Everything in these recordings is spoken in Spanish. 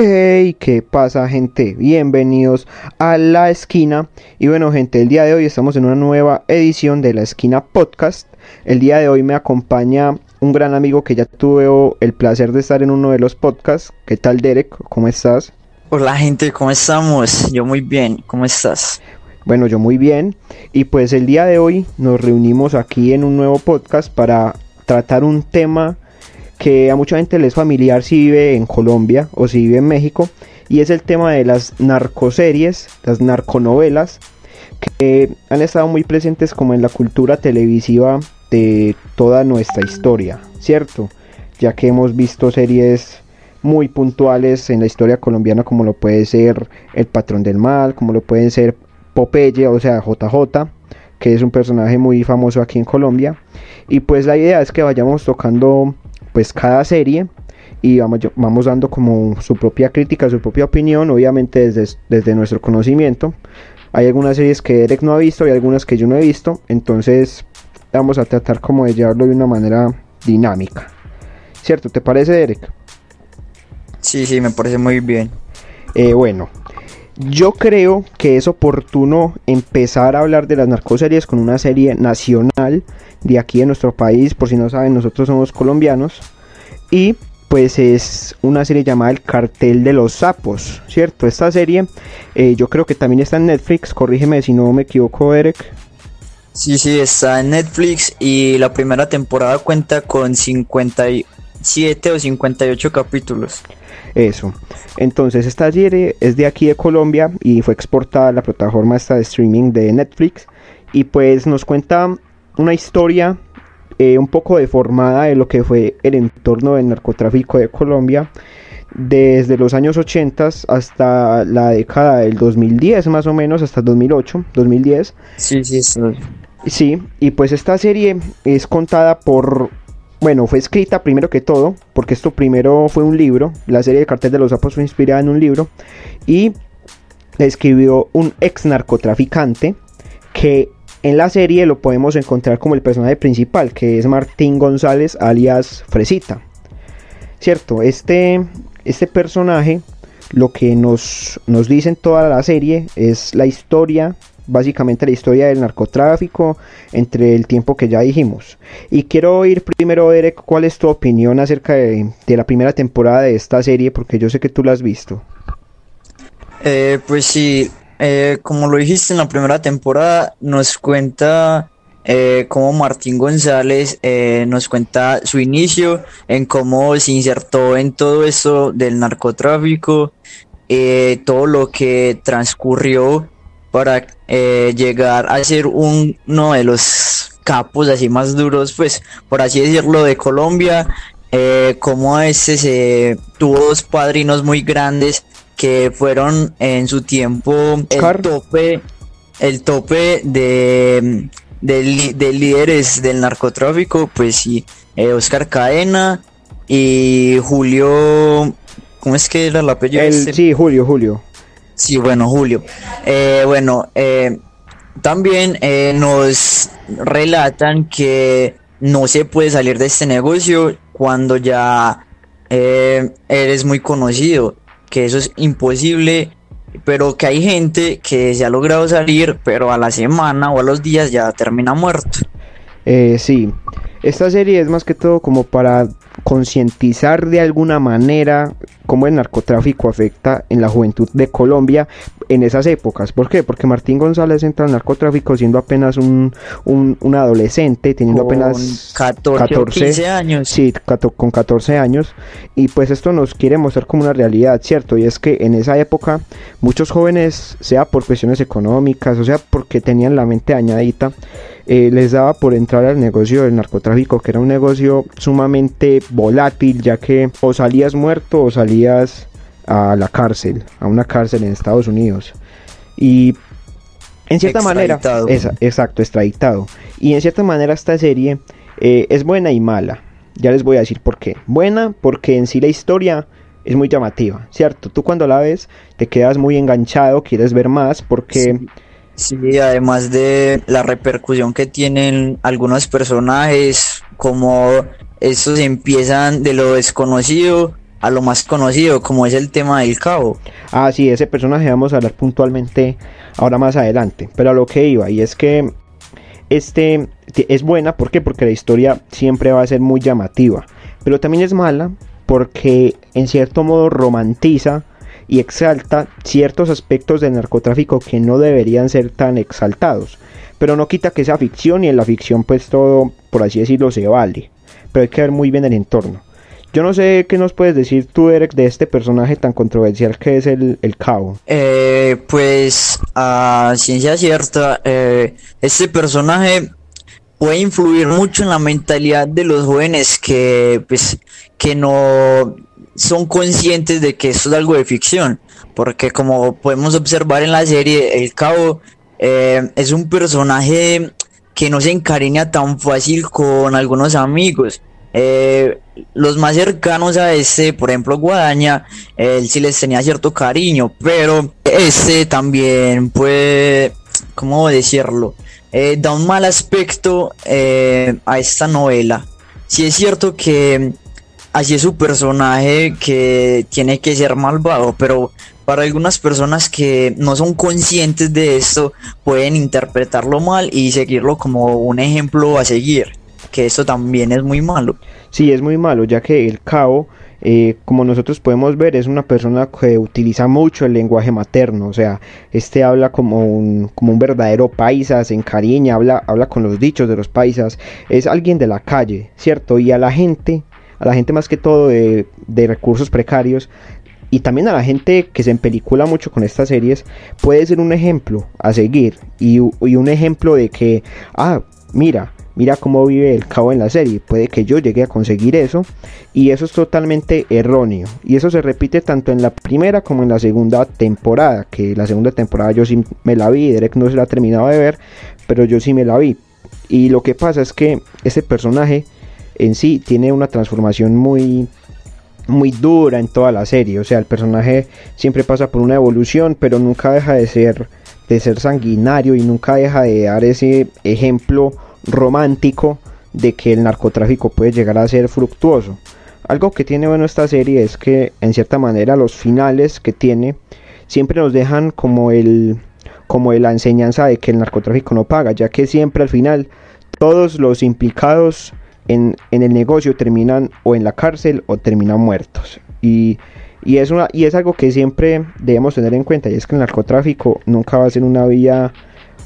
Hey, ¿qué pasa gente? Bienvenidos a La Esquina. Y bueno gente, el día de hoy estamos en una nueva edición de La Esquina Podcast. El día de hoy me acompaña un gran amigo que ya tuve el placer de estar en uno de los podcasts. ¿Qué tal Derek? ¿Cómo estás? Hola gente, ¿cómo estamos? Yo muy bien, ¿cómo estás? Bueno, yo muy bien. Y pues el día de hoy nos reunimos aquí en un nuevo podcast para tratar un tema que a mucha gente le es familiar si vive en Colombia o si vive en México, y es el tema de las narcoseries, las narconovelas, que han estado muy presentes como en la cultura televisiva de toda nuestra historia, ¿cierto? Ya que hemos visto series muy puntuales en la historia colombiana como lo puede ser El Patrón del Mal, como lo pueden ser Popeye, o sea, JJ, que es un personaje muy famoso aquí en Colombia. Y pues la idea es que vayamos tocando pues cada serie y vamos, vamos dando como su propia crítica, su propia opinión, obviamente desde, desde nuestro conocimiento. Hay algunas series que Derek no ha visto y algunas que yo no he visto, entonces vamos a tratar como de llevarlo de una manera dinámica. ¿Cierto? ¿Te parece, Derek? Sí, sí, me parece muy bien. Eh, bueno, yo creo que es oportuno empezar a hablar de las narcoseries con una serie nacional de aquí en nuestro país. Por si no saben, nosotros somos colombianos. Y pues es una serie llamada El Cartel de los Sapos, ¿cierto? Esta serie eh, yo creo que también está en Netflix, corrígeme si no me equivoco, Eric. Sí, sí, está en Netflix y la primera temporada cuenta con 57 o 58 capítulos. Eso. Entonces, esta serie es de aquí de Colombia y fue exportada a la plataforma esta de streaming de Netflix. Y pues nos cuenta una historia eh, un poco deformada de lo que fue el entorno del narcotráfico de Colombia desde los años 80 hasta la década del 2010 más o menos, hasta 2008, 2010. Sí, sí, sí. Sí, y pues esta serie es contada por bueno, fue escrita primero que todo, porque esto primero fue un libro, la serie de Cartel de los Sapos fue inspirada en un libro, y escribió un ex narcotraficante que en la serie lo podemos encontrar como el personaje principal, que es Martín González alias Fresita. Cierto, este, este personaje lo que nos, nos dice en toda la serie es la historia básicamente la historia del narcotráfico entre el tiempo que ya dijimos. Y quiero oír primero, Derek, cuál es tu opinión acerca de, la primera temporada de esta serie, porque yo sé que tú la has visto. Eh, pues sí, eh, como lo dijiste en la primera temporada, nos cuenta eh, cómo Martín González nos cuenta su inicio, en cómo se insertó en todo eso del narcotráfico, todo lo que transcurrió para eh, llegar a ser uno de los capos así más duros, pues por así decirlo, de Colombia. Eh, como este se tuvo dos padrinos muy grandes que fueron en su tiempo el tope, el tope de, de, líderes del narcotráfico, pues sí, eh, Oscar Cadena y Julio, ¿cómo es que era el apellido? El, sí, Julio, Julio. Sí, bueno, Julio. Eh, bueno, eh, también eh, nos relatan que no se puede salir de este negocio cuando ya eres muy conocido, que eso es imposible, pero que hay gente que se ha logrado salir, pero a la semana o a los días ya termina muerto. sí, esta serie es más que todo como para concientizar de alguna manera cómo el narcotráfico afecta en la juventud de Colombia en esas épocas. ¿Por qué? Porque Martín González entra al narcotráfico siendo apenas un, un, adolescente, teniendo apenas 14, años. Sí, con 14 años. Y pues esto nos quiere mostrar como una realidad, ¿cierto? Y es que en esa época muchos jóvenes, sea por cuestiones económicas, o sea porque tenían la mente dañadita, eh, les daba por entrar al negocio del narcotráfico, que era un negocio sumamente volátil, ya que o salías muerto o salías a la cárcel, a una cárcel en Estados Unidos. Y en cierta manera, exacto, extraditado. Y en cierta manera esta serie eh, es buena y mala. Ya les voy a decir por qué. Buena porque en sí la historia es muy llamativa, ¿cierto? Tú cuando la ves te quedas muy enganchado, quieres ver más porque... Sí, además de la repercusión que tienen algunos personajes, como estos empiezan de lo desconocido a lo más conocido, como es el tema del cabo. Ah, sí, ese personaje vamos a hablar puntualmente ahora más adelante. Pero a lo que iba, y es que este es buena, ¿por qué? Porque la historia siempre va a ser muy llamativa. Pero también es mala porque en cierto modo romantiza y exalta ciertos aspectos del narcotráfico que no deberían ser tan exaltados. Pero no quita que sea ficción y en la ficción pues todo, por así decirlo, se vale. Pero hay que ver muy bien el entorno. Yo no sé qué nos puedes decir tú, Eric, de este personaje tan controversial que es el, el Cabo. Eh, pues, a ciencia cierta, eh, este personaje puede influir mucho en la mentalidad de los jóvenes que, pues, que no son conscientes de que esto es algo de ficción. Porque como podemos observar en la serie, el Cabo eh, es un personaje que no se encariña tan fácil con algunos amigos. Eh, los más cercanos a este, por ejemplo Guadaña, él sí les tenía cierto cariño, pero este también puede, ¿cómo decirlo? Eh, da un mal aspecto eh, a esta novela. Si es cierto que así es su personaje que tiene que ser malvado, pero para algunas personas que no son conscientes de esto pueden interpretarlo mal y seguirlo como un ejemplo a seguir, que esto también es muy malo. Sí, es muy malo, ya que el Cabo, eh, como nosotros podemos ver, es una persona que utiliza mucho el lenguaje materno, o sea, este habla como un, como un verdadero paisa, se encariña, habla, habla con los dichos de los paisas, es alguien de la calle, ¿cierto? Y a la gente, a la gente más que todo de, de recursos precarios, y también a la gente que se empelicula mucho con estas series, puede ser un ejemplo a seguir y, y un ejemplo de que, ah, mira, mira cómo vive el cabo en la serie, puede que yo llegue a conseguir eso. Y eso es totalmente erróneo. Y eso se repite tanto en la primera como en la segunda temporada, que la segunda temporada yo sí me la vi, Derek no se la ha terminado de ver, pero yo sí me la vi. Y lo que pasa es que ese personaje en sí tiene una transformación muy muy dura en toda la serie. O sea, el personaje siempre pasa por una evolución, pero nunca deja de ser, de ser sanguinario y nunca deja de dar ese ejemplo romántico de que el narcotráfico puede llegar a ser fructuoso. Algo que tiene bueno esta serie es que en cierta manera los finales que tiene siempre nos dejan como el como la enseñanza de que el narcotráfico no paga, ya que siempre al final todos los implicados en, el negocio terminan o en la cárcel o terminan muertos. Y, es una, y es algo que siempre debemos tener en cuenta, y es que el narcotráfico nunca va a ser una vía,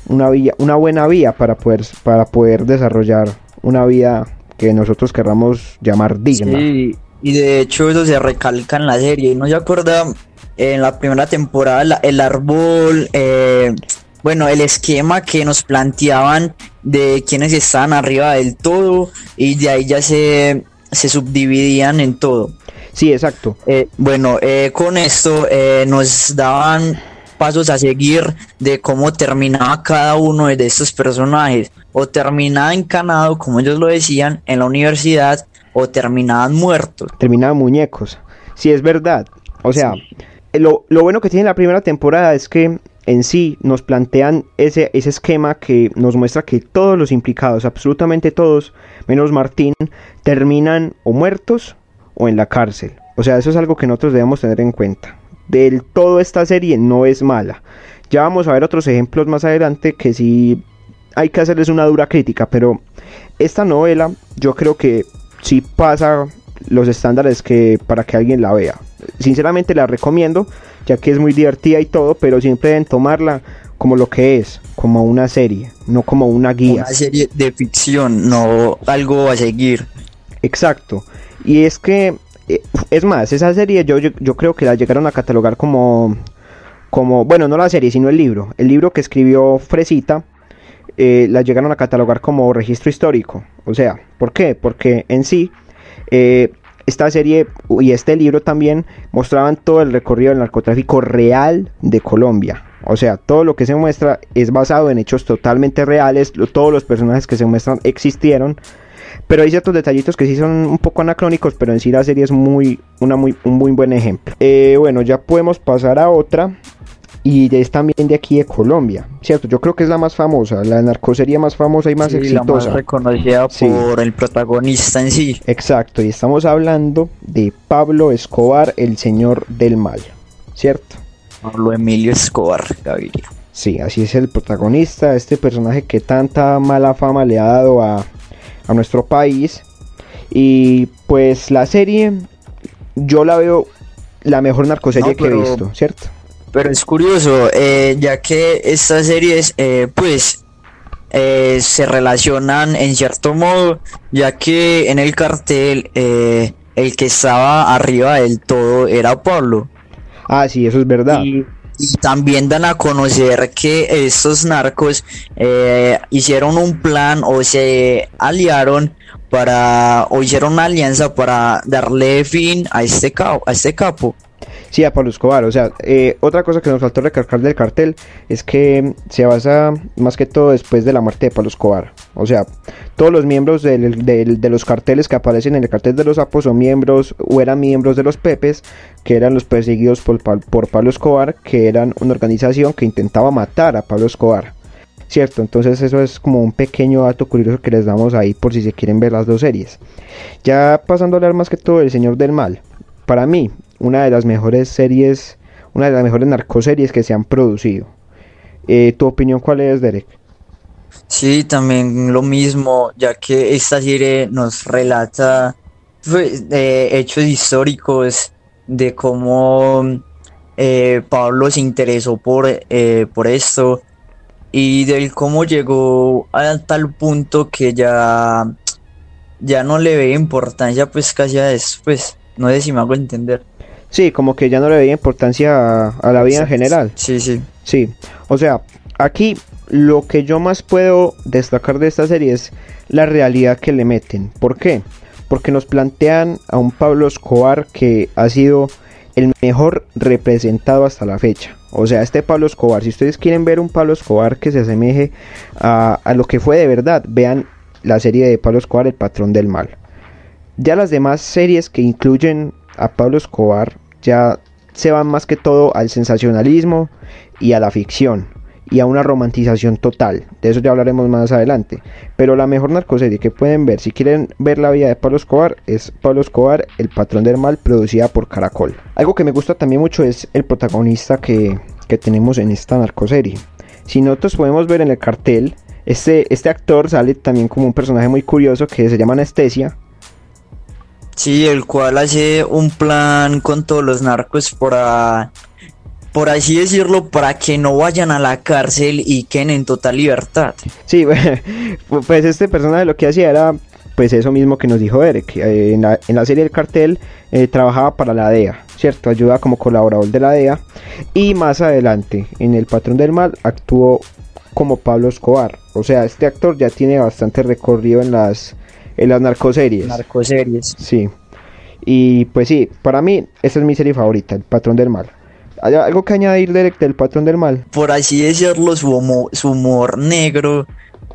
una vía, una buena vía para poder, para poder desarrollar una vida que nosotros querramos llamar digna. Sí, y de hecho eso se recalca en la serie. ¿No se acuerda en la primera temporada el árbol eh, bueno, el esquema que nos planteaban de quienes estaban arriba del todo y de ahí ya se, se subdividían en todo. Sí, exacto. Eh, bueno, eh, con esto eh, nos daban pasos a seguir de cómo terminaba cada uno de estos personajes. O terminaba encanado, como ellos lo decían, en la universidad, o terminaban muertos. Terminaban muñecos. Sí, es verdad. O sea, lo, lo bueno que tiene la primera temporada es que en sí nos plantean ese, ese esquema que nos muestra que todos los implicados, absolutamente todos, menos Martín, terminan o muertos o en la cárcel. O sea, eso es algo que nosotros debemos tener en cuenta. Del todo esta serie no es mala. Ya vamos a ver otros ejemplos más adelante que sí hay que hacerles una dura crítica, pero esta novela yo creo que sí pasa los estándares que para que alguien la vea. Sinceramente la recomiendo ya que es muy divertida y todo, pero siempre deben tomarla como lo que es, como una serie, no como una guía. Una serie de ficción, no algo a seguir. Exacto. Y es que, es más, esa serie yo, yo, creo que la llegaron a catalogar como, como, bueno, no la serie, sino el libro. El libro que escribió Fresita, eh, la llegaron a catalogar como registro histórico. O sea, ¿por qué? Porque en sí, eh, esta serie y este libro también mostraban todo el recorrido del narcotráfico real de Colombia. O sea, todo lo que se muestra es basado en hechos totalmente reales, todos los personajes que se muestran existieron, pero hay ciertos detallitos que sí son un poco anacrónicos, pero en sí la serie es muy, una muy, un muy buen ejemplo. Eh, bueno, ya podemos pasar a otra, y es también de aquí de Colombia, ¿cierto? Yo creo que es la más famosa, la narcosería más famosa y más Sí, la exitosa. más reconocida Sí. por el protagonista en sí. Exacto, y estamos hablando de Pablo Escobar, el señor del mal, ¿cierto? Pablo Emilio Escobar Gaviria. Sí, así es el protagonista, este personaje que tanta mala fama le ha dado a, a nuestro país. Y pues la serie, yo la veo la mejor narcoserie No, que he visto, ¿cierto? Pero es curioso, eh, ya que estas series, eh, pues, eh, se relacionan en cierto modo, ya que en el cartel eh, el que estaba arriba del todo era Pablo. Ah, sí, eso es verdad. Y, y también dan a conocer que estos narcos eh, hicieron un plan o se aliaron para, o hicieron una alianza para darle fin a este, a este capo. Sí, a Pablo Escobar. O sea, eh, otra cosa que nos faltó recalcar del cartel es que se basa más que todo después de la muerte de Pablo Escobar. O sea, todos los miembros de los carteles que aparecen en el cartel de los Apos son miembros o eran miembros de los Pepes, que eran los perseguidos por, por Pablo Escobar, que eran una organización que intentaba matar a Pablo Escobar. Cierto, entonces eso es como un pequeño dato curioso que les damos ahí por si se quieren ver las dos series. Ya pasando a hablar más que todo del Señor del Mal. Para mí, una de las mejores series, una de las mejores narcoseries que se han producido. Eh, ¿Tu opinión cuál es, Derek? Sí, también lo mismo, ya que esta serie nos relata pues, eh, hechos históricos de cómo eh, Pablo se interesó por, eh, por esto y del cómo llegó a tal punto que ya, ya no le ve importancia pues casi a eso, pues no sé si me hago entender. Sí, como que ya no le veía importancia a, a la vida en general. Sí, sí. Sí, o sea, aquí lo que yo más puedo destacar de esta serie es la realidad que le meten. ¿Por qué? Porque nos plantean a un Pablo Escobar que ha sido el mejor representado hasta la fecha. O sea, este Pablo Escobar, si ustedes quieren ver un Pablo Escobar que se asemeje a, a lo que fue de verdad, vean la serie de Pablo Escobar, El Patrón del Mal. Ya las demás series que incluyen a Pablo Escobar ya se van más que todo al sensacionalismo y a la ficción y a una romantización total. De eso ya hablaremos más adelante. Pero la mejor narcoserie que pueden ver si quieren ver la vida de Pablo Escobar es Pablo Escobar, El Patrón del Mal, producida por Caracol. Algo que me gusta también mucho es el protagonista que, que tenemos en esta narcoserie. Si nosotros podemos ver en el cartel, este, este actor sale también como un personaje muy curioso que se llama Anestesia. Sí, el cual hace un plan con todos los narcos para, por así decirlo, para que no vayan a la cárcel y queden en total libertad. Sí, pues este personaje lo que hacía era pues eso mismo que nos dijo Eric. eh, en, la, en la serie del cartel eh, trabajaba para la DEA, ¿cierto? Ayuda como colaborador de la DEA. Y más adelante, en El Patrón del Mal, actuó como Pablo Escobar. O sea, este actor ya tiene bastante recorrido en las, en las narcoseries. Narcoseries. Sí. Y pues sí, para mí esta es mi serie favorita, El Patrón del Mal. ¿Hay algo que añadir del Patrón del Mal? Por así decirlo, su humor, su humor negro.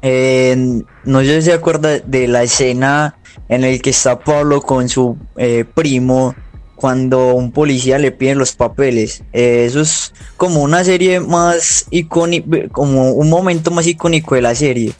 eh, no sé si se acuerda de la escena en el que está Pablo con su eh, primo cuando un policía le pide los papeles. Eh, eso es como una serie más icónica, como un momento más icónico de la serie.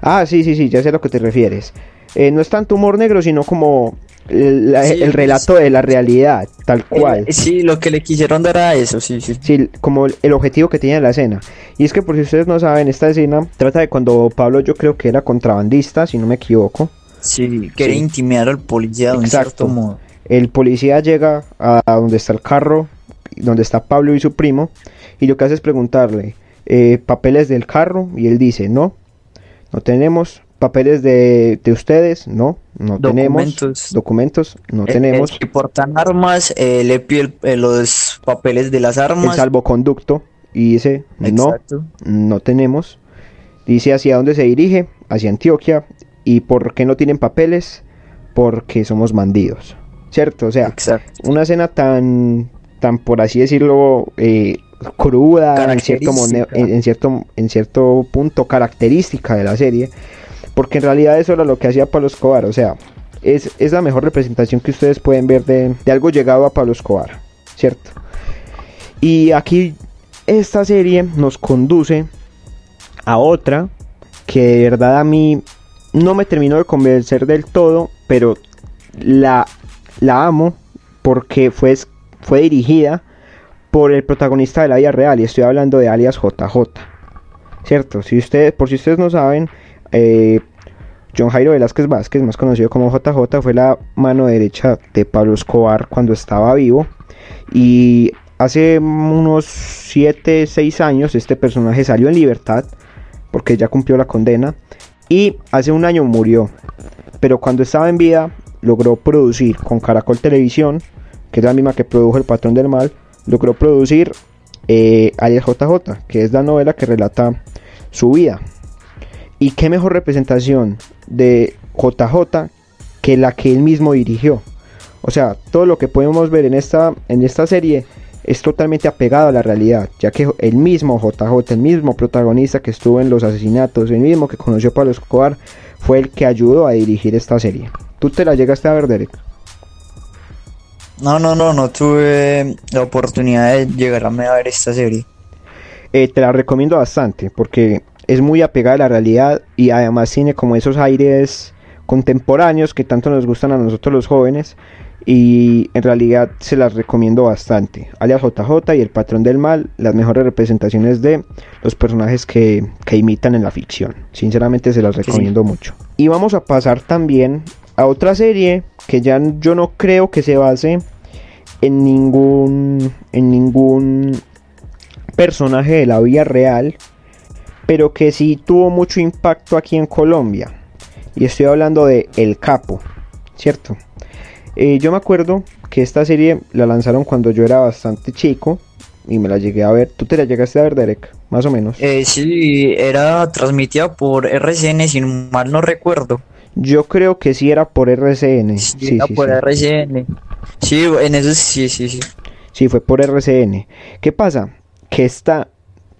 Ah, sí, sí, sí, ya sé a lo que te refieres. Eh, no es tanto humor negro, sino como el, la- Sí, el pues- relato de la realidad, tal cual. Sí, lo que le quisieron dar a eso, sí, sí. Sí, como el, el objetivo que tenía la escena. Y es que por si ustedes no saben, esta escena trata de cuando Pablo yo creo que era contrabandista, si no me equivoco. Sí, quiere Sí. intimidar al policía de cierto modo. El policía llega a, a donde está el carro, donde está Pablo y su primo, y lo que hace es preguntarle eh, papeles del carro, y él dice, no, no tenemos. Papeles de, de ustedes, no, no tenemos. Documentos. No Eh, tenemos. eh, si portan armas, eh, le pide el- eh, los papeles de las el armas. salvoconducto y dice no, Exacto. no tenemos. Dice hacia dónde se dirige, hacia Antioquia. ¿Y por qué no tienen papeles? Porque somos bandidos. ¿Cierto? O sea, Exacto. una escena tan, tan por así decirlo, eh, cruda, en cierto, en, en cierto, en cierto punto característica de la serie. Porque en realidad eso era lo que hacía Pablo Escobar. O sea, es, es la mejor representación que ustedes pueden ver de, de algo llegado a Pablo Escobar. ¿Cierto? Y aquí esta serie nos conduce a otra que de verdad a mí no me terminó de convencer del todo, pero la, la amo porque fue, fue dirigida por el protagonista de la vida real y estoy hablando de alias JJ. ¿Cierto? Si ustedes, por si ustedes no saben, eh, John Jairo Velázquez Vázquez, más conocido como JJ, fue la mano derecha de Pablo Escobar cuando estaba vivo. Y hace unos 7, 6 años este personaje salió en libertad porque ya cumplió la condena. Y hace un año murió. Pero cuando estaba en vida logró producir con Caracol Televisión, que es la misma que produjo El Patrón del Mal, logró producir eh, JJ, que es la novela que relata su vida. Y qué mejor representación de JJ que la que él mismo dirigió. O sea, todo lo que podemos ver en esta, en esta serie es totalmente apegado a la realidad, ya que el mismo JJ, el mismo protagonista que estuvo en los asesinatos, el mismo que conoció a Pablo Escobar, fue el que ayudó a dirigir esta serie. ¿Tú te la llegaste a ver, Derek? No, no, no, no tuve la oportunidad de llegarme a ver esta serie. Eh, te la recomiendo bastante porque es muy apegada a la realidad y además tiene como esos aires contemporáneos que tanto nos gustan a nosotros los jóvenes y en realidad se las recomiendo bastante. Alias JJ y El Patrón del Mal, las mejores representaciones de los personajes que, imitan en la ficción. Sinceramente se las recomiendo mucho. Y vamos a pasar también a otra serie que ya yo no creo que se base en ningún en ningún personaje de la vida real, pero que sí tuvo mucho impacto aquí en Colombia. Y estoy hablando de El Capo, ¿cierto? Eh, yo me acuerdo que esta serie la lanzaron cuando yo era bastante chico y me la llegué a ver. ¿Tú te la llegaste a ver, Derek? Más o menos. Eh, sí, era transmitida por RCN, si mal no recuerdo. Yo creo que sí era por RCN. Sí, sí era por RCN. Sí, en eso sí, sí, sí. Sí, fue por RCN. ¿Qué pasa? Que esta,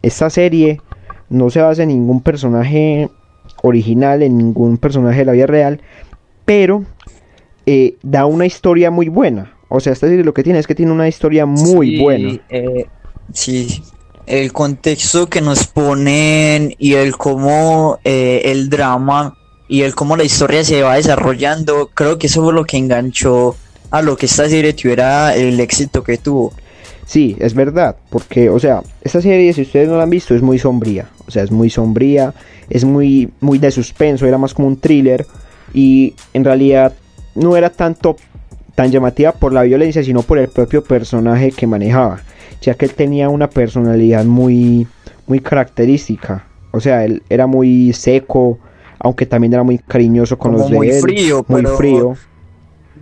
esta serie no se basa en ningún personaje original, en ningún personaje de la vida real, pero eh, da una historia muy buena. O sea, esta serie lo que tiene es que tiene una historia muy buena. Eh, sí, el contexto que nos ponen y el cómo eh, el drama y el cómo la historia se va desarrollando, creo que eso fue lo que enganchó a lo que esta serie tuviera el éxito que tuvo. Sí, es verdad, porque, o sea, esta serie, si ustedes no la han visto, es muy sombría. O sea, es muy sombría, es muy, muy de suspenso, era más como un thriller. Y en realidad no era tanto tan llamativa por la violencia, sino por el propio personaje que manejaba, ya que él tenía una personalidad muy, muy característica. O sea, él era muy seco, aunque también era muy cariñoso con los muy frío, muy frío.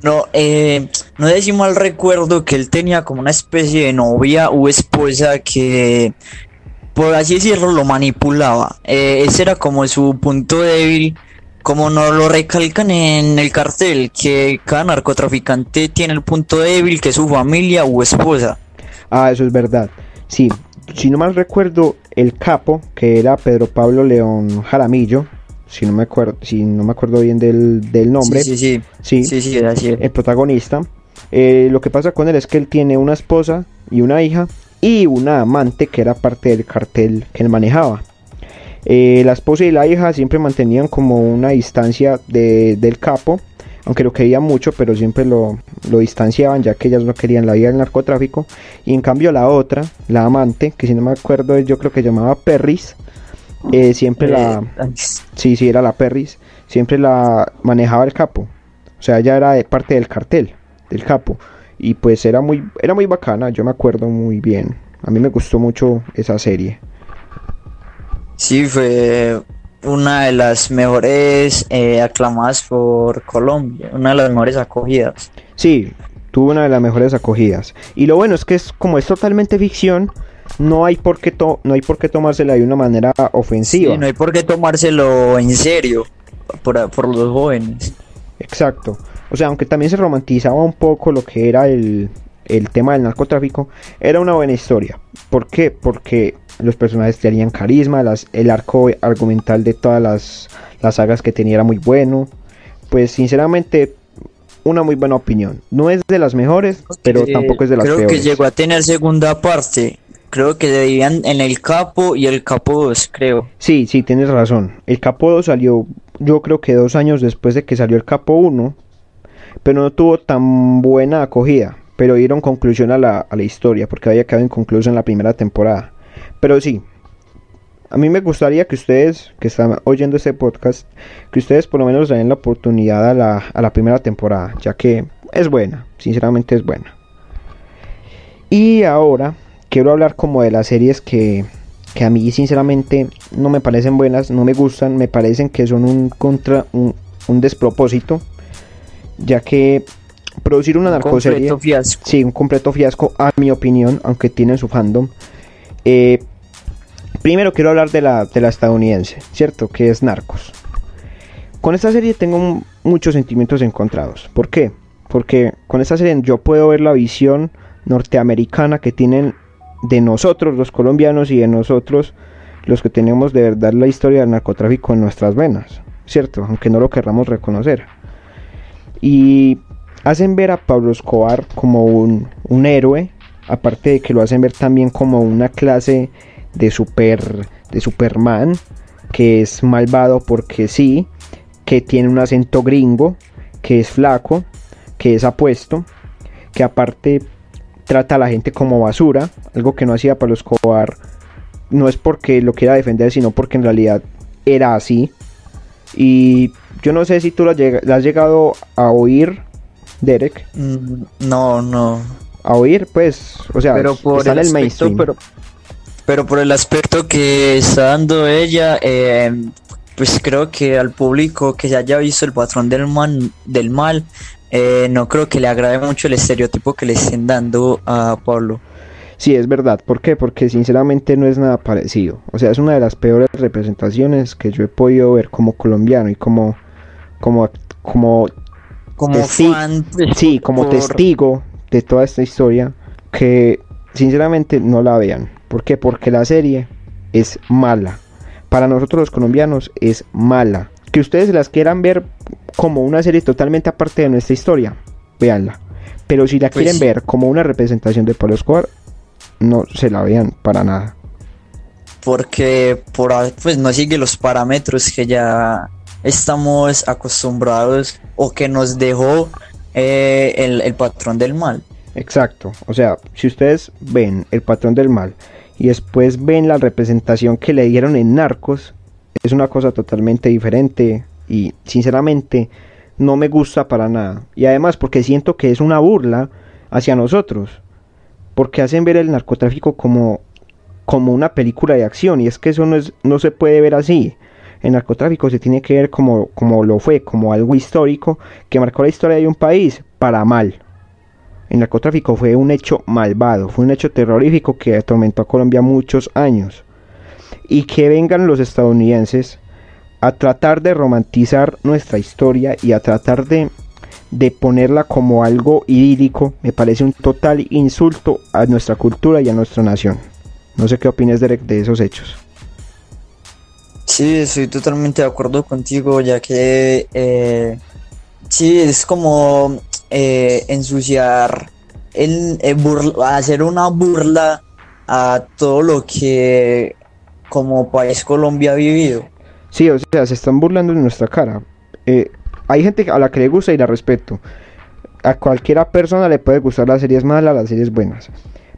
No, eh, no decimos al recuerdo que él tenía como una especie de novia o esposa que, por así decirlo, lo manipulaba. Eh, ese era como su punto débil como nos lo recalcan en el cartel, que cada narcotraficante tiene el punto débil que es su familia u esposa. Ah, eso es verdad. Sí, si no mal recuerdo, el capo, que era Pedro Pablo León Jaramillo, si no me acuerdo, si no me acuerdo bien del, del nombre. Sí, sí, sí. Sí, sí, El protagonista. Eh, lo que pasa con él es que él tiene una esposa y una hija y una amante que era parte del cartel que él manejaba. Eh, la esposa y la hija siempre mantenían como una distancia del capo, aunque lo querían mucho, pero siempre lo, distanciaban ya que ellas no querían la vida del narcotráfico. Y en cambio la otra, la amante, que si no me acuerdo yo creo que llamaba Perris, eh, siempre la... Eh, sí, sí, era la Perris, siempre la manejaba el capo. O sea, ella era de parte del cartel, del capo. Y pues era muy, era muy bacana, yo me acuerdo muy bien. A mí me gustó mucho esa serie. Sí, fue una de las mejores eh, aclamadas por Colombia, una de las mejores acogidas. Sí, tuvo una de las mejores acogidas. Y lo bueno es que es como es totalmente ficción, no hay por qué no hay por qué tomársela de una manera ofensiva. Sí, no hay por qué tomárselo en serio por, por los jóvenes. Exacto. O sea, aunque también se romantizaba un poco lo que era el, el tema del narcotráfico, era una buena historia. ¿Por qué? Porque los personajes tenían carisma, el arco argumental de todas las, sagas que tenía era muy bueno. Pues sinceramente, una muy buena opinión. No es de las mejores, pero tampoco es de las creo peores. Creo que llegó a tener segunda parte. creo que debían en el capo y el capo 2, creo. Sí, sí, tienes razón. El capo 2 salió, yo creo que dos años después de que salió el capo 1, pero no tuvo tan buena acogida. Pero dieron conclusión a la, a la historia, porque había quedado inconcluso en la primera temporada. Pero sí, a mí me gustaría que ustedes, que están oyendo este podcast, que ustedes por lo menos den la oportunidad a la, a la primera temporada, ya que es buena, sinceramente es buena. Y ahora quiero hablar como de las series que, que a mí sinceramente no me parecen buenas, no me gustan, me parecen que son un contra un, un despropósito, ya que producir una narcoserie, Completo fiasco. sí, un completo fiasco a mi opinión, aunque tienen su fandom. Eh, primero quiero hablar de la, de la estadounidense, ¿cierto? Que es Narcos. Con esta serie tengo muchos sentimientos encontrados. ¿Por qué? Porque con esta serie yo puedo ver la visión norteamericana que tienen de nosotros los colombianos y de nosotros los que tenemos de verdad la historia del narcotráfico en nuestras venas, ¿cierto? Aunque no lo querramos reconocer. Y hacen ver a Pablo Escobar como un, un héroe, aparte de que lo hacen ver también como una clase de super de Superman que es malvado porque sí, que tiene un acento gringo, que es flaco, que es apuesto, que aparte trata a la gente como basura, algo que no hacía Pablo Escobar, no es porque lo quiera defender, sino porque en realidad era así. Y yo no sé si tú lo lleg- la has llegado a oír, Derek, Mm, No, no. a oír, pues, o sea, pero por está el en el aspecto, mainstream. pero, pero por el aspecto que está dando ella, eh, pues creo que al público que se haya visto el patrón del mal eh, no creo que le agrade mucho el estereotipo que le estén dando a Pablo. Sí, es verdad. ¿Por qué? Porque sinceramente no es nada parecido. O sea, es una de las peores representaciones que yo he podido ver como colombiano y como, como, como, Como Testi- fan, pues, sí, como por- testigo de toda esta historia, que sinceramente no la vean. ¿Por qué? Porque la serie es mala. Para nosotros los colombianos es mala. Que ustedes las quieran ver como una serie totalmente aparte de nuestra historia, véanla. Pero si la Pues quieren sí. ver como una representación de Pablo Escobar, no se la vean para nada. porque por, pues no sigue los parámetros que ya estamos acostumbrados o que nos dejó eh, el, el patrón del mal. Exacto. O sea, si ustedes ven el patrón del mal y después ven la representación que le dieron en Narcos, es una cosa totalmente diferente y sinceramente no me gusta para nada. Y además porque siento que es una burla hacia nosotros. Porque hacen ver el narcotráfico como, como una película de acción y es que eso no, es, no se puede ver así. El narcotráfico se tiene que ver como, como lo fue, como algo histórico que marcó la historia de un país para mal. El narcotráfico fue un hecho malvado, fue un hecho terrorífico que atormentó a Colombia muchos años. Y que vengan los estadounidenses a tratar de romantizar nuestra historia y a tratar de, de ponerla como algo idílico, me parece un total insulto a nuestra cultura y a nuestra nación. No sé qué opinas, Derek, de esos hechos. Sí, estoy totalmente de acuerdo contigo, ya que eh, sí, es como eh, ensuciar, el, burl- hacer una burla a todo lo que como país Colombia ha vivido. Sí, o sea, se están burlando de nuestra cara. Eh, hay gente a la que le gusta y la respeto. A cualquiera persona le puede gustar las series malas, las series buenas.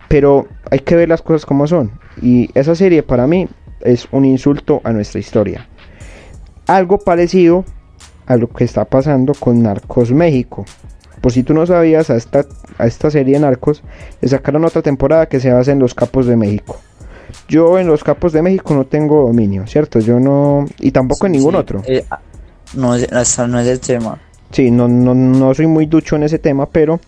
Pero hay que ver las cosas como son. Y esa serie para mí es un insulto a nuestra historia. Algo parecido a lo que está pasando con Narcos México. Por si tú no sabías, a esta, a esta serie de Narcos le sacaron otra temporada que se basa en los capos de México. Yo en los capos de México no tengo dominio, ¿cierto? Yo no... Y tampoco en ningún Sí, otro. eh, no, es- hasta no es el tema. Sí, no, no, no soy muy ducho en ese tema, pero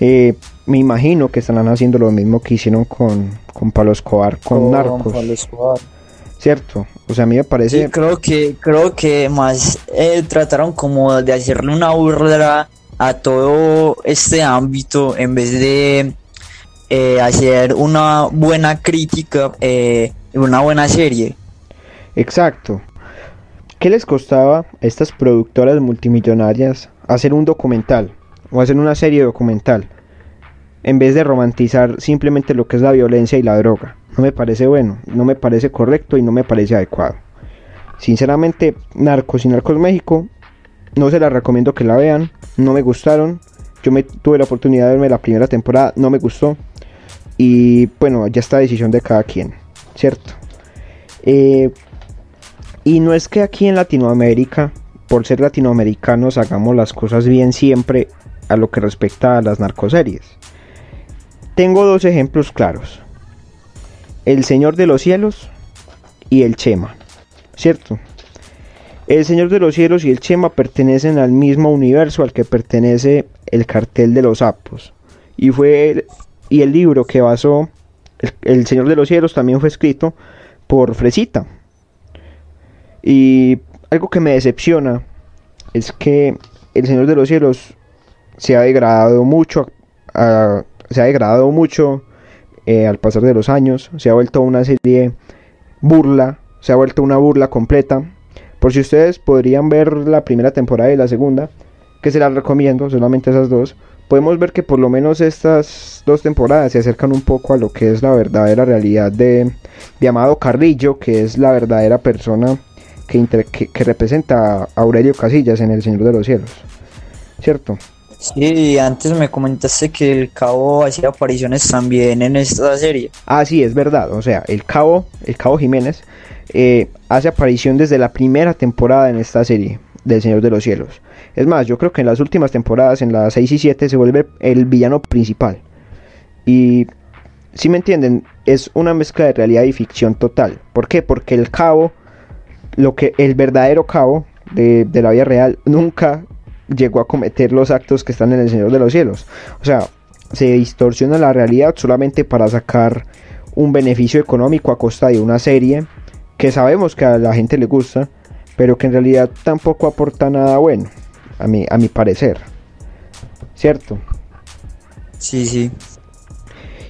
eh, me imagino que estarán haciendo lo mismo que hicieron con, con Pablo Escobar, con, Narcos, Pablo Escobar. ¿cierto? O sea, a mí me parece... Sí, creo que, creo que más eh, trataron como de hacerle una burla a todo este ámbito en vez de eh, hacer una buena crítica, eh, una buena serie. Exacto. ¿Qué les costaba a estas productoras multimillonarias hacer un documental o hacer una serie documental en vez de romantizar simplemente lo que es la violencia y la droga? No me parece bueno, no me parece correcto y no me parece adecuado. Sinceramente, Narcos y Narcos México, no se la recomiendo que la vean, no me gustaron. Yo me tuve la oportunidad de verme la primera temporada, no me gustó. Y bueno, ya está decisión de cada quien, ¿cierto? Eh, y no es que aquí en Latinoamérica, por ser latinoamericanos, hagamos las cosas bien siempre a lo que respecta a las narcoseries. Tengo dos ejemplos claros. El Señor de los Cielos y el Chema. ¿Cierto? El Señor de los Cielos y el Chema pertenecen al mismo universo al que pertenece el cartel de los sapos. Y fue y el libro que basó el, Señor de los Cielos también fue escrito por Fresita. Y algo que me decepciona es que el Señor de los Cielos se ha degradado mucho, se ha degradado mucho eh, al pasar de los años, se ha vuelto una serie burla, se ha vuelto una burla completa. Por si ustedes podrían ver la primera temporada y la segunda, que se las recomiendo, solamente esas dos, podemos ver que por lo menos estas dos temporadas se acercan un poco a lo que es la verdadera realidad de, de Amado Carrillo, que es la verdadera persona que, que, representa a Aurelio Casillas en El Señor de los Cielos. ¿Cierto? Sí, antes me comentaste que el cabo hacía apariciones también en esta serie. Ah, sí, es verdad. O sea, el cabo, el cabo Jiménez, eh, hace aparición desde la primera temporada en esta serie del Señor de los Cielos. Es más, yo creo que en las últimas temporadas, en las 6 y 7, se vuelve el villano principal. Y, si me entienden, es una mezcla de realidad y ficción total. ¿Por qué? Porque el cabo, lo que el verdadero cabo de, de la vida real, nunca llegó a cometer los actos que están en el Señor de los Cielos. O sea, se distorsiona la realidad solamente para sacar un beneficio económico a costa de una serie que sabemos que a la gente le gusta, pero que en realidad tampoco aporta nada bueno, a mi, a mi parecer. ¿Cierto? Sí, sí.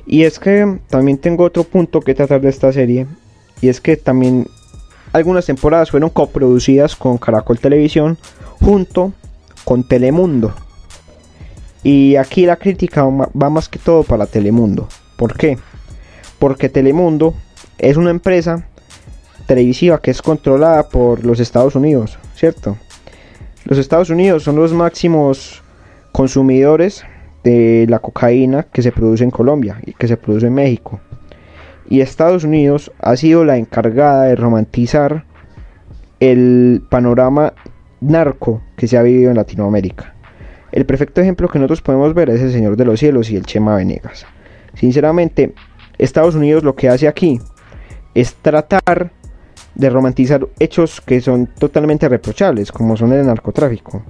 Y es que también tengo otro punto que tratar de esta serie, y es que también algunas temporadas fueron coproducidas con Caracol Televisión junto con Telemundo. Y aquí la crítica va más que todo para Telemundo. ¿Por qué? Porque Telemundo es una empresa televisiva que es controlada por los Estados Unidos, ¿cierto? Los Estados Unidos son los máximos consumidores de la cocaína que se produce en Colombia y que se produce en México. Y Estados Unidos ha sido la encargada de romantizar el panorama narco que se ha vivido en Latinoamérica. El perfecto ejemplo que nosotros podemos ver es el Señor de los Cielos y el Chema Venegas. Sinceramente, Estados Unidos lo que hace aquí es tratar de romantizar hechos que son totalmente reprochables, como son el narcotráfico.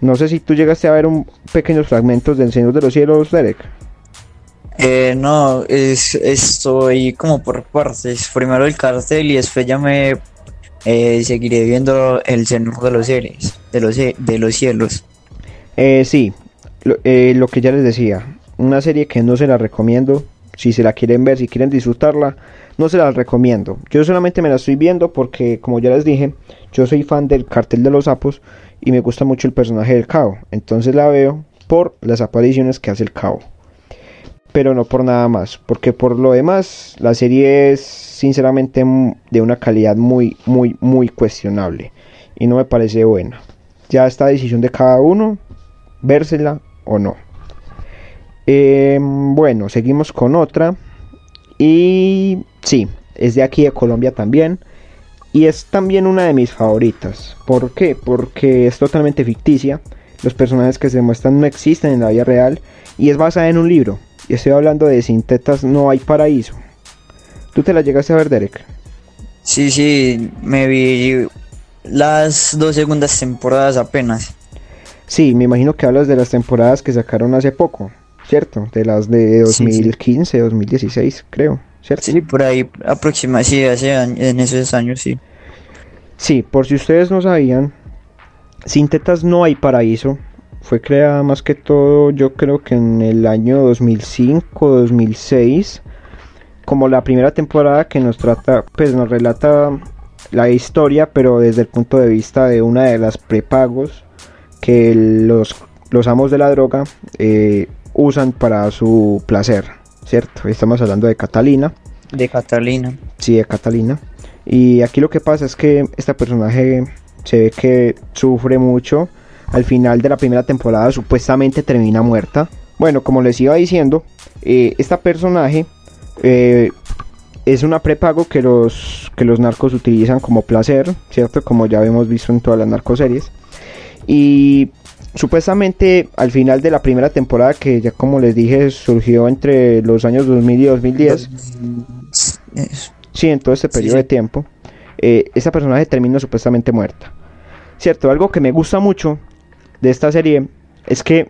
No sé si tú llegaste a ver un pequeños fragmentos del Señor de los Cielos, Derek. Eh, no, es, estoy como por partes. Primero el cartel y después ya me eh, seguiré viendo el Señor de los Cielos. De los, de los cielos. Eh, sí, lo, eh, lo que ya les decía. Una serie que no se la recomiendo. Si se la quieren ver, si quieren disfrutarla, no se las recomiendo. Yo solamente me la estoy viendo porque, como ya les dije, yo soy fan del cartel de los sapos y me gusta mucho el personaje del cabo. Entonces la veo por las apariciones que hace el cabo. Pero no por nada más. Porque por lo demás, la serie es sinceramente de una calidad muy, muy, muy cuestionable. Y no me parece buena. Ya está decisión de cada uno, vérsela o no. Em, bueno, seguimos con otra. Y sí, es de aquí de Colombia también. Y es también una de mis favoritas. ¿Por qué? Porque es totalmente ficticia. Los personajes que se muestran no existen en la vida real. Y es basada en un libro. Y estoy hablando de Sin Tetas No Hay Paraíso. ¿Tú te la llegaste a ver, Derek? Sí, sí, me vi las dos segundas temporadas apenas. Sí, me imagino que hablas de las temporadas que sacaron hace poco. ¿Cierto? De las de 2015, 2016, creo, ¿cierto? Sí, por ahí aproximadamente, sí, hace en esos años, sí. Sí, por si ustedes no sabían, Sin Tetas No Hay Paraíso fue creada más que todo, yo creo que en el año 2005, 2006, como la primera temporada que nos trata, pues nos relata la historia, pero desde el punto de vista de una de las prepagos que los, los amos de la droga eh, usan para su placer, ¿cierto? Estamos hablando de Catalina, De Catalina. Sí, de Catalina. Y aquí lo que pasa es que este personaje se ve que sufre mucho. Al final de la primera temporada supuestamente termina muerta. Bueno, como les iba diciendo, eh, esta personaje eh, es una prepago que los, que los narcos utilizan como placer, ¿cierto? Como ya hemos visto en todas las narcoseries. Y supuestamente al final de la primera temporada, que ya como les dije, surgió entre los años 2000 y 2010. Sí, en todo este periodo de tiempo. Eh, esta personaje termina supuestamente muerta. Cierto, algo que me gusta mucho de esta serie es que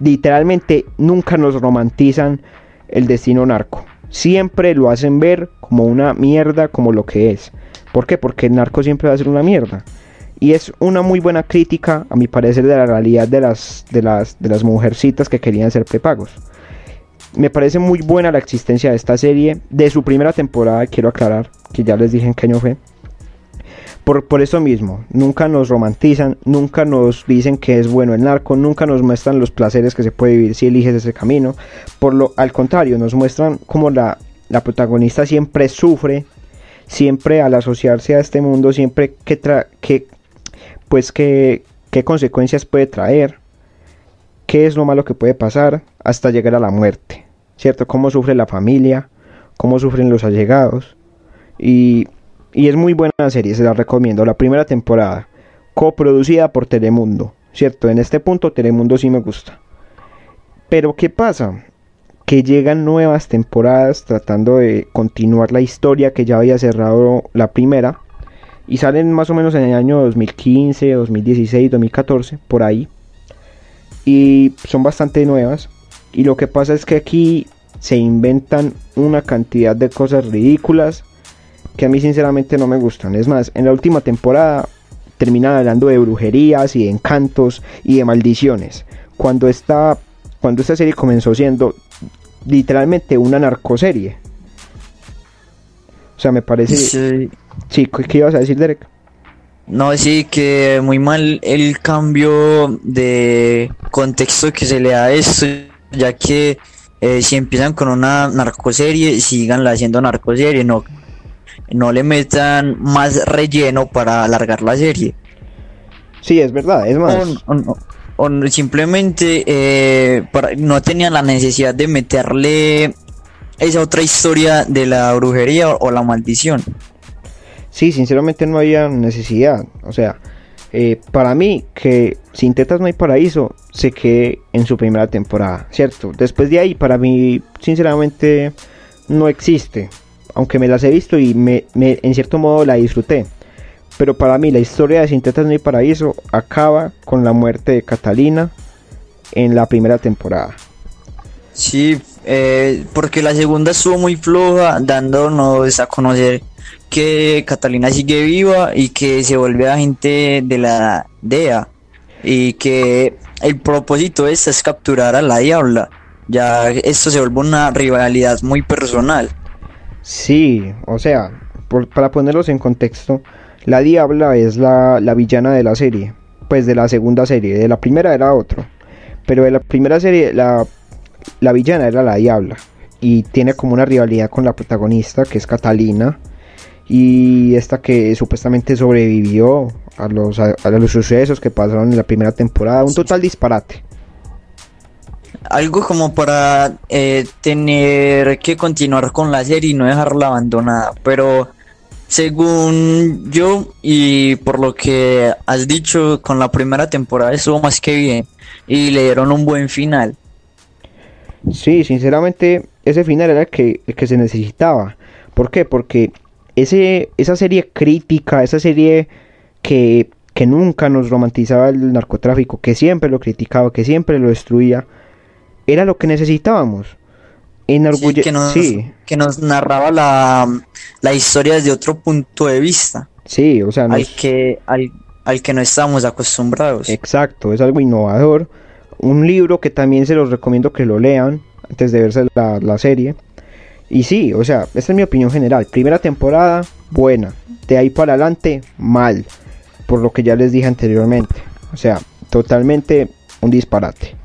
literalmente nunca nos romantizan el destino narco. Siempre lo hacen ver como una mierda, como lo que es. ¿Por qué? Porque el narco siempre va a ser una mierda. Y es una muy buena crítica, a mi parecer, de la realidad de las, de las, de las mujercitas que querían ser prepagos. Me parece muy buena la existencia de esta serie. De su primera temporada, quiero aclarar, que ya les dije en qué año fue. Por, por eso mismo, nunca nos romantizan, nunca nos dicen que es bueno el narco, nunca nos muestran los placeres que se puede vivir si eliges ese camino. Por lo al contrario, nos muestran cómo la, la protagonista siempre sufre, siempre al asociarse a este mundo, siempre que, tra que pues qué consecuencias puede traer, qué es lo malo que puede pasar hasta llegar a la muerte, ¿cierto? Cómo sufre la familia, cómo sufren los allegados. Y y es muy buena serie, se la recomiendo. La primera temporada, coproducida por Telemundo. Cierto, en este punto Telemundo sí me gusta. Pero ¿qué pasa? Que llegan nuevas temporadas tratando de continuar la historia que ya había cerrado la primera. Y salen más o menos en el año 2015, 2016, 2014, por ahí. Y son bastante nuevas. Y lo que pasa es que aquí se inventan una cantidad de cosas ridículas que a mí sinceramente no me gustan. Es más, en la última temporada terminan hablando de brujerías y de encantos y de maldiciones. Cuando esta, cuando esta serie comenzó siendo literalmente una narcoserie. O sea, me parece... Sí. Sí ¿qué ibas a decir, Derek? No, sí, que muy mal el cambio de contexto que se le da a esto, ya que eh, si empiezan con una narcoserie, sigan haciendo narcoserie, no no le metan más relleno para alargar la serie. Sí, es verdad, es más. O, simplemente eh, no tenían la necesidad de meterle esa otra historia de la brujería o, la maldición. Sí, sinceramente no había necesidad. O sea, eh, para mí que sin tetas no hay paraíso se quede en su primera temporada, ¿cierto? Después de ahí, para mí, sinceramente, no existe aunque me las he visto y me, en cierto modo la disfruté. Pero para mí la historia de Sin Tetas No hay Paraíso acaba con la muerte de Catalina en la primera temporada. Sí, eh, porque la segunda estuvo muy floja, dándonos a conocer que Catalina sigue viva y que se vuelve agente de la DEA y que el propósito esta es capturar a la diabla. Ya esto se vuelve una rivalidad muy personal. Sí, o sea, para ponerlos en contexto, la Diabla es la, villana de la serie, pues de la segunda serie, de la primera era otro, pero de la primera serie la, la villana era la Diabla y tiene como una rivalidad con la protagonista que es Catalina y esta que supuestamente sobrevivió a los, a los sucesos que pasaron en la primera temporada, un total disparate algo como para eh, tener que continuar con la serie y no dejarla abandonada. Pero según yo y por lo que has dicho, con la primera temporada estuvo más que bien y le dieron un buen final. Sí, sinceramente ese final era el que, el que se necesitaba. ¿Por qué? Porque ese, esa serie crítica, esa serie que, que nunca nos romantizaba el narcotráfico, que siempre lo criticaba, que siempre lo destruía, era lo que necesitábamos. Enorgulle que, nos, que nos narraba la, la, historia desde otro punto de vista. Sí, o sea, al, que, al, al que no estamos acostumbrados. Exacto, es algo innovador. Un libro que también se los recomiendo que lo lean antes de verse la, la serie. Y sí, o sea, esta es mi opinión general. Primera temporada, buena. De ahí para adelante, mal. Por lo que ya les dije anteriormente. O sea, totalmente un disparate.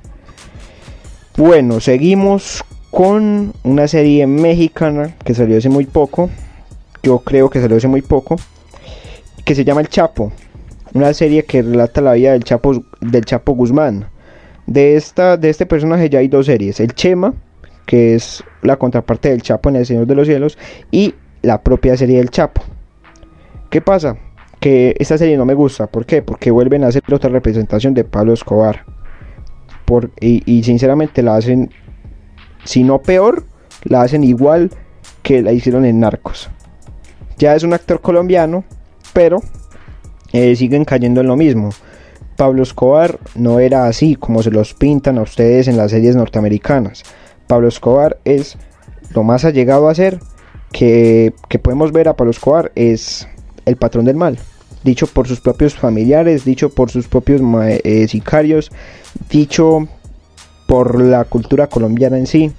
Bueno, seguimos con una serie mexicana que salió hace muy poco, yo creo que salió hace muy poco, que se llama El Chapo, una serie que relata la vida del Chapo, del Chapo Guzmán. De, esta, de este personaje ya hay dos series, El Chema, que es la contraparte del Chapo en El Señor de los Cielos, y la propia serie del Chapo. ¿Qué pasa? Que esta serie no me gusta, ¿por qué? Porque vuelven a hacer otra representación de Pablo Escobar. Por, y, sinceramente la hacen, si no peor, la hacen igual que la hicieron en Narcos. Ya es un actor colombiano, pero eh, siguen cayendo en lo mismo. Pablo Escobar no era así como se los pintan a ustedes en las series norteamericanas. Pablo Escobar es lo más allegado a ser que, que podemos ver a Pablo Escobar es el patrón del mal. Dicho por sus propios familiares, dicho por sus propios eh, sicarios, dicho por la cultura colombiana en sí.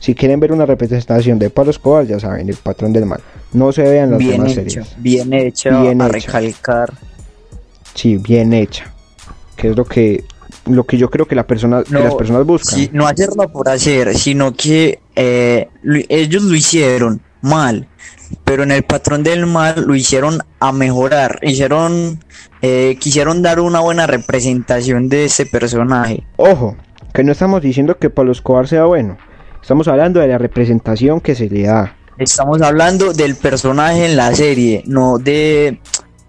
Si quieren ver una representación de Pablo Escobar, ya saben, el patrón del mal. No se vean las bien demás hecho, series. Bien hecho, Bien a hecho. recalcar. Sí, bien hecha. Que es lo que lo que yo creo que la persona que las personas buscan. No hacerlo por hacer, sino que eh, lo- ellos lo hicieron mal, pero en el patrón del mal lo hicieron a mejorar, hicieron, eh, quisieron dar una buena representación de ese personaje. Ojo, que no estamos diciendo que Pablo Escobar sea bueno. Estamos hablando de la representación que se le da. Estamos hablando del personaje en la serie, no de,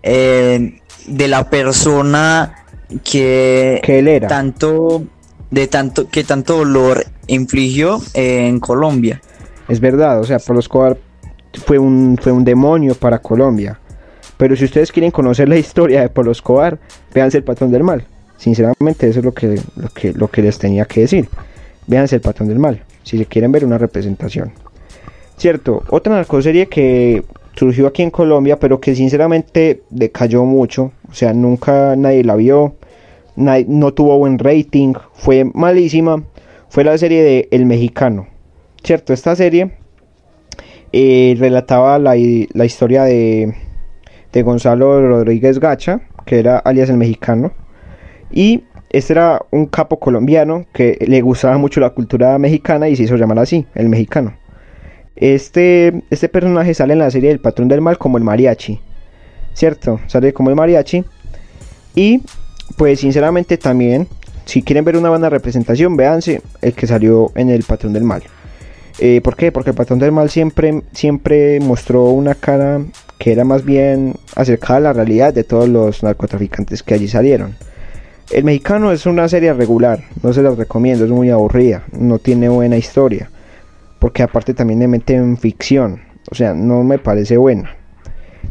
eh, de la persona que, Que él era. tanto de tanto que tanto dolor infligió eh, en Colombia. Es verdad, o sea, Pablo Escobar fue un, fue un demonio para Colombia. Pero si ustedes quieren conocer la historia de Pablo Escobar, véanse el patrón del mal. Sinceramente, eso es lo que, lo que, lo que les tenía que decir. Véanse el patrón del mal, si se quieren ver una representación. Cierto, otra narcoserie que surgió aquí en Colombia, pero que sinceramente decayó mucho. O sea, nunca nadie la vio. No tuvo buen rating. Fue malísima. Fue la serie de El Mexicano. Cierto, esta serie eh, relataba la, la historia de, de Gonzalo Rodríguez Gacha, que era alias el mexicano. Y este era un capo colombiano que le gustaba mucho la cultura mexicana y se hizo llamar así, el mexicano. Este, este personaje sale en la serie del Patrón del Mal como el mariachi, ¿cierto? Sale como el mariachi. Y pues sinceramente también, si quieren ver una buena representación, véanse el que salió en el Patrón del Mal. Eh, ¿Por qué? Porque el patrón del mal siempre, siempre mostró una cara que era más bien acercada a la realidad de todos los narcotraficantes que allí salieron. El mexicano es una serie regular, no se las recomiendo, es muy aburrida, no tiene buena historia, porque aparte también le meten ficción, o sea, no me parece buena.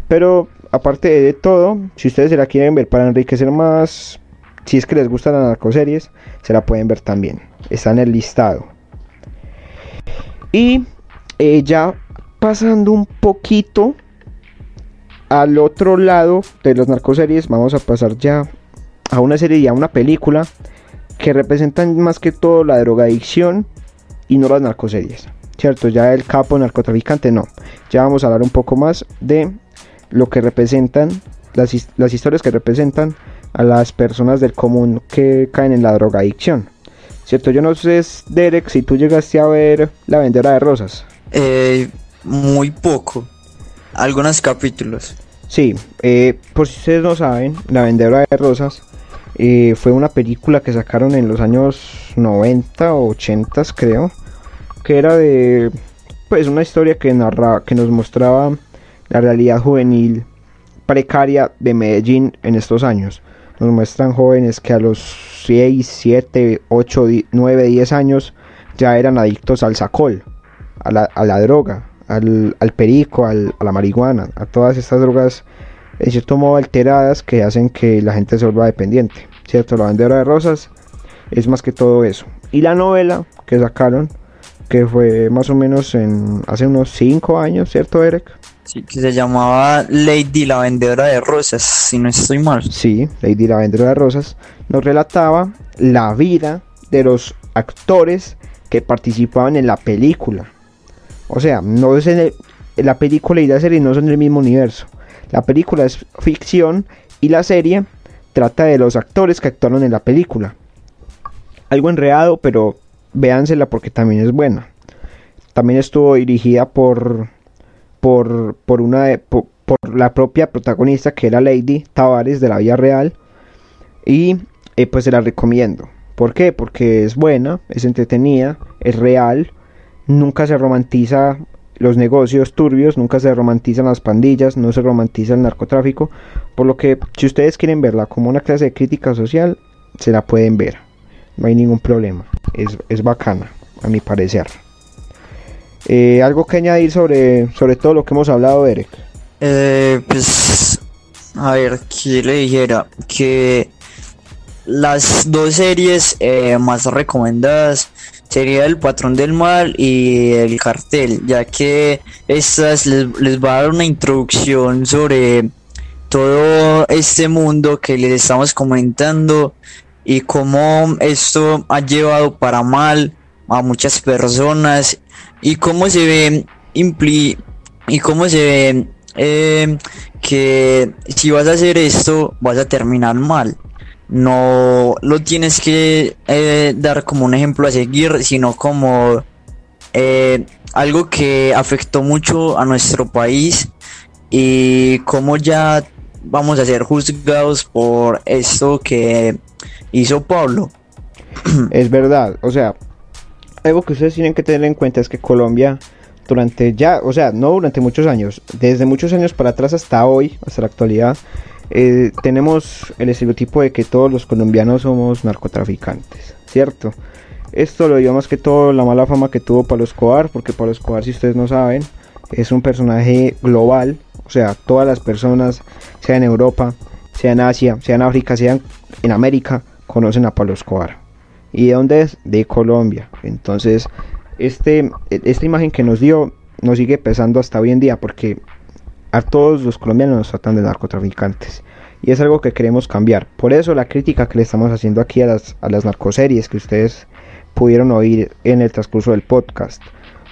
Pero aparte de todo, si ustedes se la quieren ver para enriquecer más, si es que les gustan las narcoseries, se la pueden ver también, está en el listado. Y eh, ya pasando un poquito al otro lado de las narcoseries, vamos a pasar ya a una serie y a una película que representan más que todo la drogadicción y no las narcoseries. Cierto, ya el capo narcotraficante no. Ya vamos a hablar un poco más de lo que representan, las, las historias que representan a las personas del común que caen en la drogadicción. Cierto, yo no sé, Derek, si tú llegaste a ver La Vendedora de Rosas. Eh, muy poco, algunos capítulos. Sí, eh, por si ustedes no saben, La Vendedora de Rosas eh, fue una película que sacaron en los años 90 o 80 creo, que era de pues una historia que narra, que nos mostraba la realidad juvenil precaria de Medellín en estos años. Nos muestran jóvenes que a los 6, 7, 8, 9, 10 años ya eran adictos al sacol, a la, a la droga, al, al perico, al- a la marihuana, a todas estas drogas en cierto modo alteradas que hacen que la gente se vuelva dependiente. ¿Cierto? La bandera de rosas es más que todo eso. Y la novela que sacaron, que fue más o menos en hace unos 5 años, ¿cierto, Eric? Sí, que se llamaba Lady la vendedora de rosas, si no estoy mal. Sí, Lady la vendedora de rosas, nos relataba la vida de los actores que participaban en la película. O sea, no es en el- la película y la serie no son del mismo universo. La película es ficción y la serie trata de los actores que actuaron en la película. Algo enredado, pero véansela porque también es buena. también estuvo dirigida por, por, por una, por, la propia protagonista que era Lady Tavares de la vida real. Y eh, pues se la recomiendo. ¿Por qué? Porque es buena, es entretenida, es real, nunca se romantiza los negocios turbios, nunca se romantizan las pandillas, no se romantiza el narcotráfico, por lo que si ustedes quieren verla como una clase de crítica social, se la pueden ver, no hay ningún problema, es, es bacana, a mi parecer. Eh, ¿Algo que añadir sobre, sobre todo lo que hemos hablado, Eric? Eh, pues, a ver, ¿qué le dijera? Que las dos series eh, más recomendadas sería El Patrón del Mal y El Cartel, ya que estas les, va a dar una introducción sobre todo este mundo que les estamos comentando y cómo esto ha llevado para mal a muchas personas y cómo se ve impli y cómo se ve eh, que si vas a hacer esto vas a terminar mal no lo tienes que eh, dar como un ejemplo a seguir, sino como eh, algo que afectó mucho a nuestro país y cómo ya vamos a ser juzgados por esto que hizo Pablo. Es verdad, o sea, algo que ustedes tienen que tener en cuenta es que Colombia durante ya, o sea, no durante muchos años, desde muchos años para atrás hasta hoy, hasta la actualidad, eh, tenemos el estereotipo de que todos los colombianos somos narcotraficantes, ¿cierto? Esto lo dio más que todo la mala fama que tuvo Pablo Escobar, porque Pablo Escobar, si ustedes no saben, es un personaje global, o sea, todas las personas, sea en Europa, sea en Asia, sea en África, sea en América, conocen a Pablo Escobar. ¿Y de dónde es? De Colombia. Entonces, este, esta imagen que nos dio nos sigue pesando hasta hoy en día, porque a todos los colombianos nos tratan de narcotraficantes. Y es algo que queremos cambiar. Por eso la crítica que le estamos haciendo aquí a las, a las narcoseries que ustedes pudieron oír en el transcurso del podcast.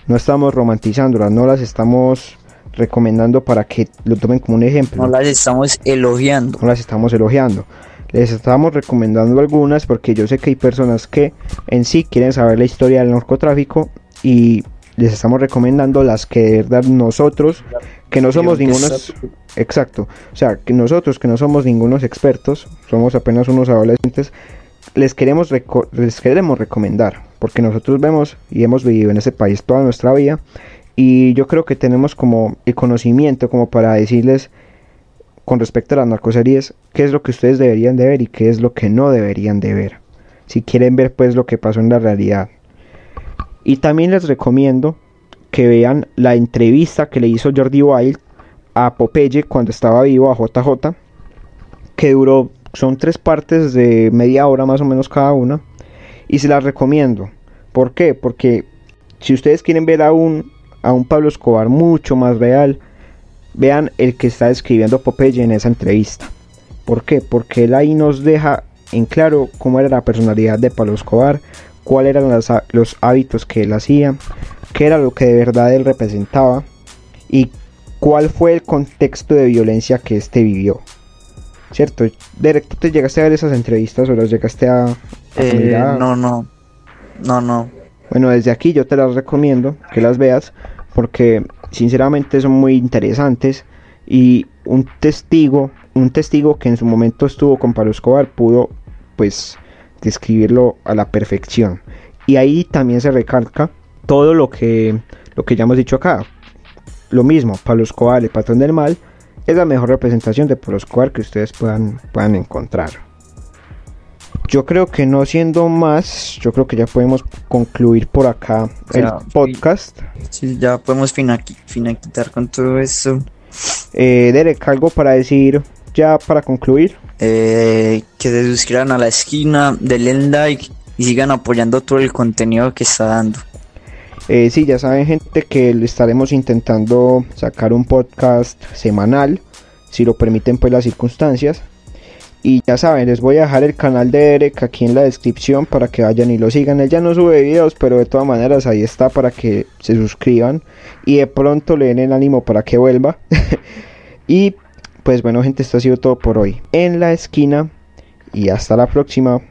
No estamos romantizándolas, no las estamos recomendando para que lo tomen como un ejemplo. No las estamos elogiando. No las estamos elogiando. Les estamos recomendando algunas porque yo sé que hay personas que en sí quieren saber la historia del narcotráfico y les estamos recomendando las que de verdad nosotros que no somos ningunos exacto. O sea que nosotros que no somos ningunos expertos somos apenas unos adolescentes les queremos les queremos recomendar porque nosotros vemos y hemos vivido en ese país toda nuestra vida y yo creo que tenemos como el conocimiento como para decirles con respecto a las narcoseries qué es lo que ustedes deberían de ver y qué es lo que no deberían de ver si quieren ver pues lo que pasó en la realidad y también les recomiendo que vean la entrevista que le hizo Jordi Wild a Popeye cuando estaba vivo a JJ, que duró, son tres partes de media hora más o menos cada una, y se las recomiendo. ¿Por qué? Porque si ustedes quieren ver a un, a un Pablo Escobar mucho más real, vean el que está escribiendo Popeye en esa entrevista. ¿Por qué? Porque él ahí nos deja en claro cómo era la personalidad de Pablo Escobar, cuáles eran los hábitos que él hacía, qué era lo que de verdad él representaba y cuál fue el contexto de violencia que éste vivió. ¿Cierto? Derek, ¿tú te llegaste a ver esas entrevistas o las llegaste a, eh, No, no. No, no. Bueno, desde aquí yo te las recomiendo que las veas porque sinceramente son muy interesantes y un testigo, un testigo que en su momento estuvo con Pablo Escobar pudo pues describirlo a la perfección. Y ahí también se recalca todo lo que, lo que ya hemos dicho acá. Lo mismo, Pablo Escobar, el patrón del mal, es la mejor representación de Pablo Escobar que ustedes puedan, puedan encontrar. Yo creo que no siendo más, yo creo que ya podemos concluir por acá el podcast. Sí, ya podemos finalizar con todo eso. Eh, Derek, algo para decir ya para concluir. Eh, que se suscriban a la esquina, denle like y sigan apoyando todo el contenido que está dando. Eh, sí, ya saben gente que estaremos intentando sacar un podcast semanal, si lo permiten pues las circunstancias. Y ya saben, les voy a dejar el canal de Derek aquí en la descripción para que vayan y lo sigan. Él ya no sube videos, pero de todas maneras ahí está para que se suscriban y de pronto le den el ánimo para que vuelva. y pues bueno gente, esto ha sido todo por hoy. En la esquina y hasta la próxima.